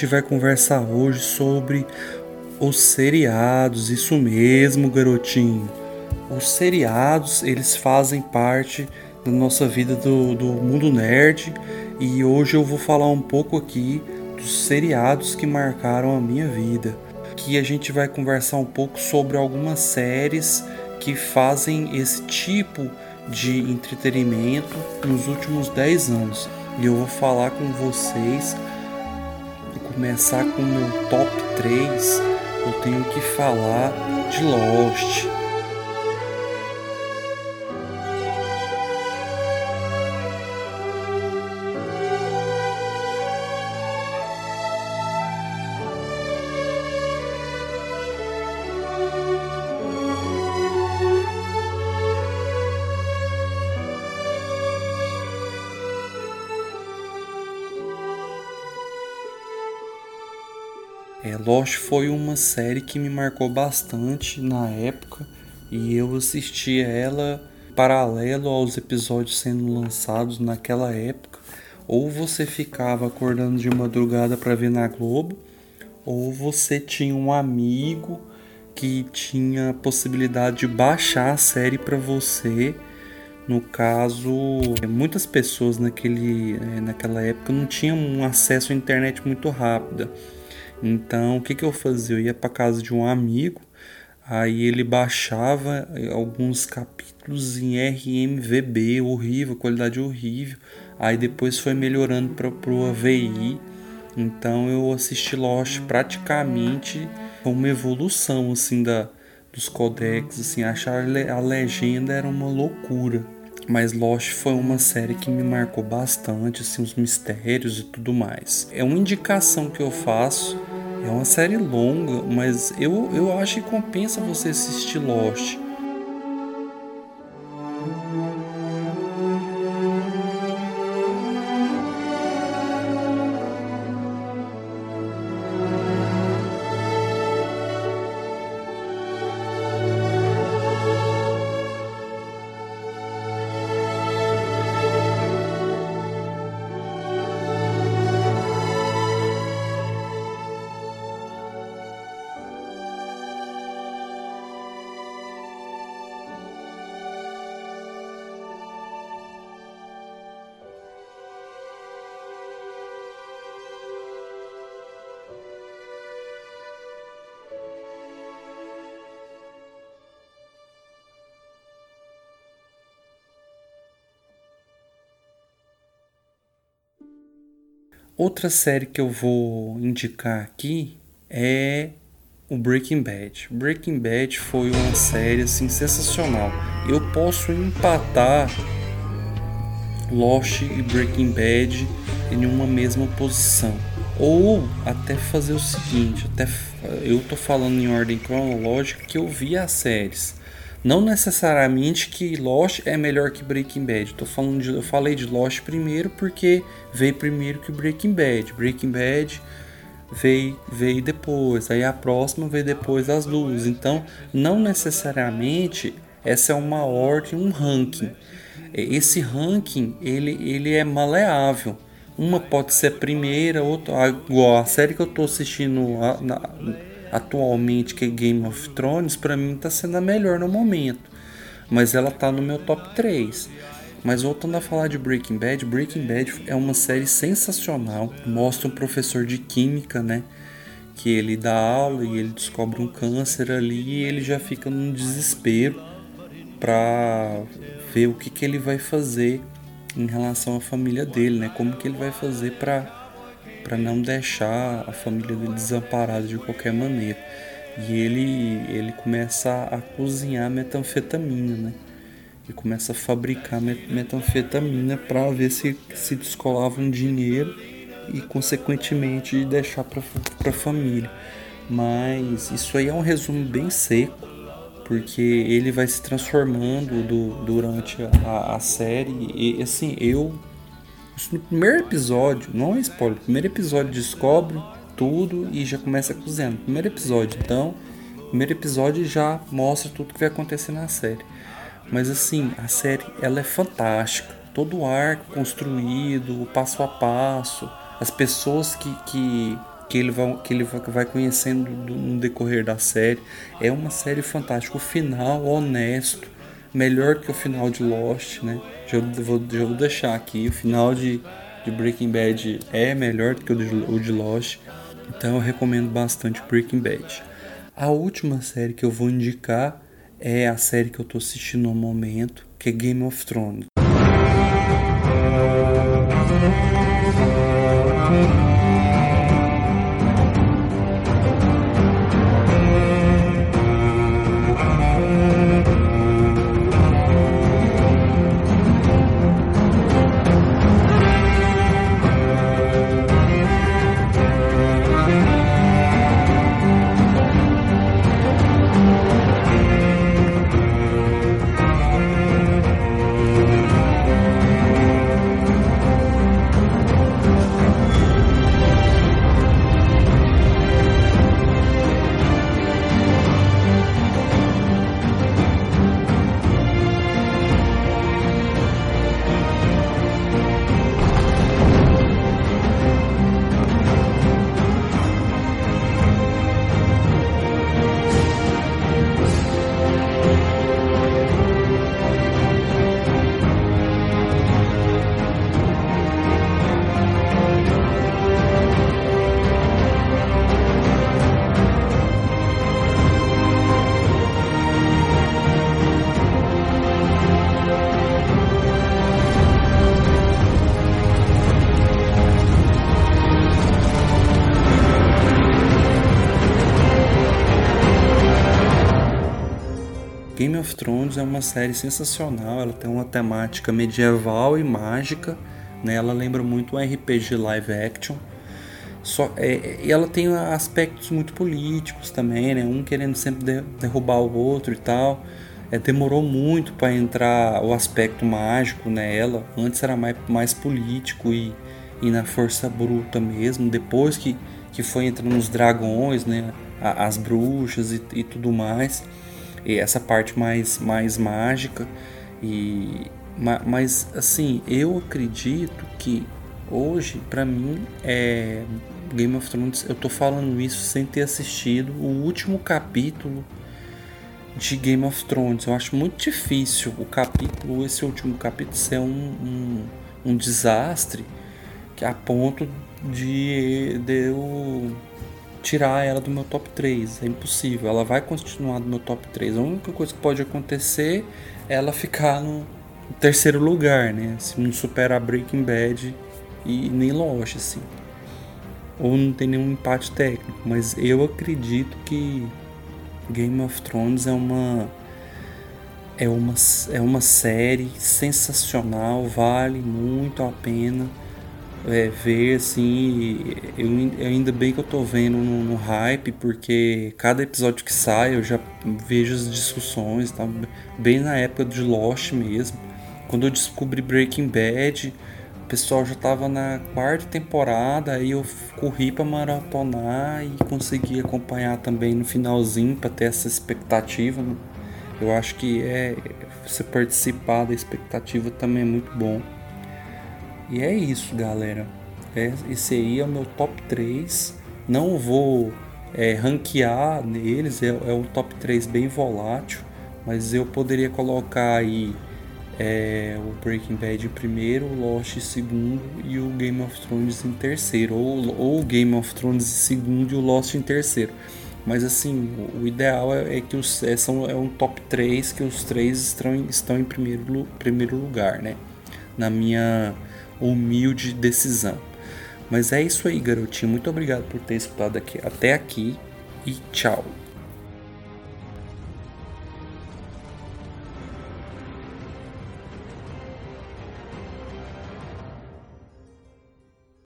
gente vai conversar hoje sobre os seriados, isso mesmo, garotinho. Os seriados, eles fazem parte da nossa vida do, do mundo nerd e hoje eu vou falar um pouco aqui dos seriados que marcaram a minha vida. Que a gente vai conversar um pouco sobre algumas séries que fazem esse tipo de entretenimento nos últimos 10 anos. E eu vou falar com vocês, começar com o meu top 3. Eu tenho que falar de Lost. É, Lost foi uma série que me marcou bastante na época e eu assisti ela paralelo aos episódios sendo lançados naquela época. Ou você ficava acordando de madrugada para ver na Globo, ou você tinha um amigo que tinha a possibilidade de baixar a série para você. No caso, muitas pessoas naquele, é, naquela época não tinham um acesso à internet muito rápido. Então, o que, que eu fazia? Eu ia para casa de um amigo, aí ele baixava eh, alguns capítulos em RMVB, horrível, qualidade horrível. Aí depois foi melhorando para o AVI. Então eu assisti Lost praticamente uma evolução assim da dos codecs, assim, achar a legenda era uma loucura. Mas Lost foi uma série que me marcou bastante, assim, os mistérios e tudo mais. É uma indicação que eu faço é uma série longa, mas eu, eu acho que compensa você assistir Lost. Outra série que eu vou indicar aqui é o Breaking Bad. Breaking Bad foi uma série assim sensacional. Eu posso empatar Lost e Breaking Bad em uma mesma posição. Ou até fazer o seguinte, até eu tô falando em ordem cronológica que eu vi as séries. Não necessariamente que Lost é melhor que Breaking Bad. Tô falando de, eu falei de Lost primeiro porque veio primeiro que Breaking Bad. Breaking Bad veio, veio depois. Aí a próxima veio depois as duas. Então, não necessariamente essa é uma ordem, um ranking. Esse ranking ele, ele é maleável. Uma pode ser a primeira, outra. Igual a série que eu tô assistindo na, atualmente, que é Game of Thrones, para mim tá sendo a melhor no momento. Mas ela tá no meu top 3. Mas voltando a falar de Breaking Bad, Breaking Bad é uma série sensacional. Mostra um professor de química, né? Que ele dá aula e ele descobre um câncer ali e ele já fica num desespero para ver o que, que ele vai fazer em relação à família dele, né? Como que ele vai fazer para para não deixar a família dele desamparada de qualquer maneira. E ele, ele começa a cozinhar metanfetamina, né? Ele começa a fabricar metanfetamina para ver se se descolava um dinheiro e consequentemente deixar para a família. Mas isso aí é um resumo bem seco, porque ele vai se transformando do, durante a, a série. E assim, eu no primeiro episódio, não é spoiler, no primeiro episódio descobre tudo e já começa cozinhando. Primeiro episódio, então, primeiro episódio já mostra tudo que vai acontecer na série. Mas assim, a série ela é fantástica. Todo o arco construído, o passo a passo, as pessoas que, que, que ele vai, que ele vai conhecendo no decorrer da série. É uma série fantástica. O final honesto, melhor que o final de Lost, né? Já vou, já vou deixar aqui. O final de, de Breaking Bad é melhor do que o de, o de Lost. Então eu recomendo bastante Breaking Bad. A última série que eu vou indicar é a série que eu tô assistindo no momento, que é Game of Thrones. Thrones é uma série sensacional, ela tem uma temática medieval e mágica, né? ela lembra muito um RPG live action. Só, é, ela tem aspectos muito políticos também, né? um querendo sempre de, derrubar o outro e tal. É, demorou muito para entrar o aspecto mágico nela. Antes era mais, mais político e, e na força bruta mesmo. Depois que, que foi entrando os dragões, né? as bruxas e, e tudo mais e essa parte mais, mais mágica. E, mas assim, eu acredito que hoje, para mim, é Game of Thrones. Eu tô falando isso sem ter assistido o último capítulo de Game of Thrones. Eu acho muito difícil o capítulo, esse último capítulo, ser um, um, um desastre que a ponto de, de eu tirar ela do meu top 3. É impossível. Ela vai continuar no meu top 3. A única coisa que pode acontecer é ela ficar no terceiro lugar, né? Se não superar Breaking Bad e nem Lost, assim. Ou não tem nenhum empate técnico. Mas eu acredito que Game of Thrones é uma é uma, é uma série sensacional, vale muito a pena é, ver assim. Eu, ainda bem que eu tô vendo no, no, hype, porque cada episódio que sai eu já vejo as discussões, tá? Bem na época de Lost mesmo. Quando eu descobri Breaking Bad, o pessoal já tava na quarta temporada, aí eu corri para maratonar e consegui acompanhar também no finalzinho para ter essa expectativa. Né? Eu acho que é você participar da expectativa também é muito bom. E é isso, galera. É, esse aí é o meu top 3. Não vou é, ranquear neles, é, é um top 3 bem volátil, mas eu poderia colocar aí é, o Breaking Bad em primeiro, o Lost em segundo e o Game of Thrones em terceiro, ou, ou o Game of Thrones em segundo e o Lost em terceiro. Mas assim, o, o ideal é, é que os, é, são, é um top 3 que os três estão, estão em primeiro, primeiro lugar, né? Na minha humilde decisão. Mas é isso aí, garotinho. Muito obrigado por ter escutado aqui até aqui e tchau.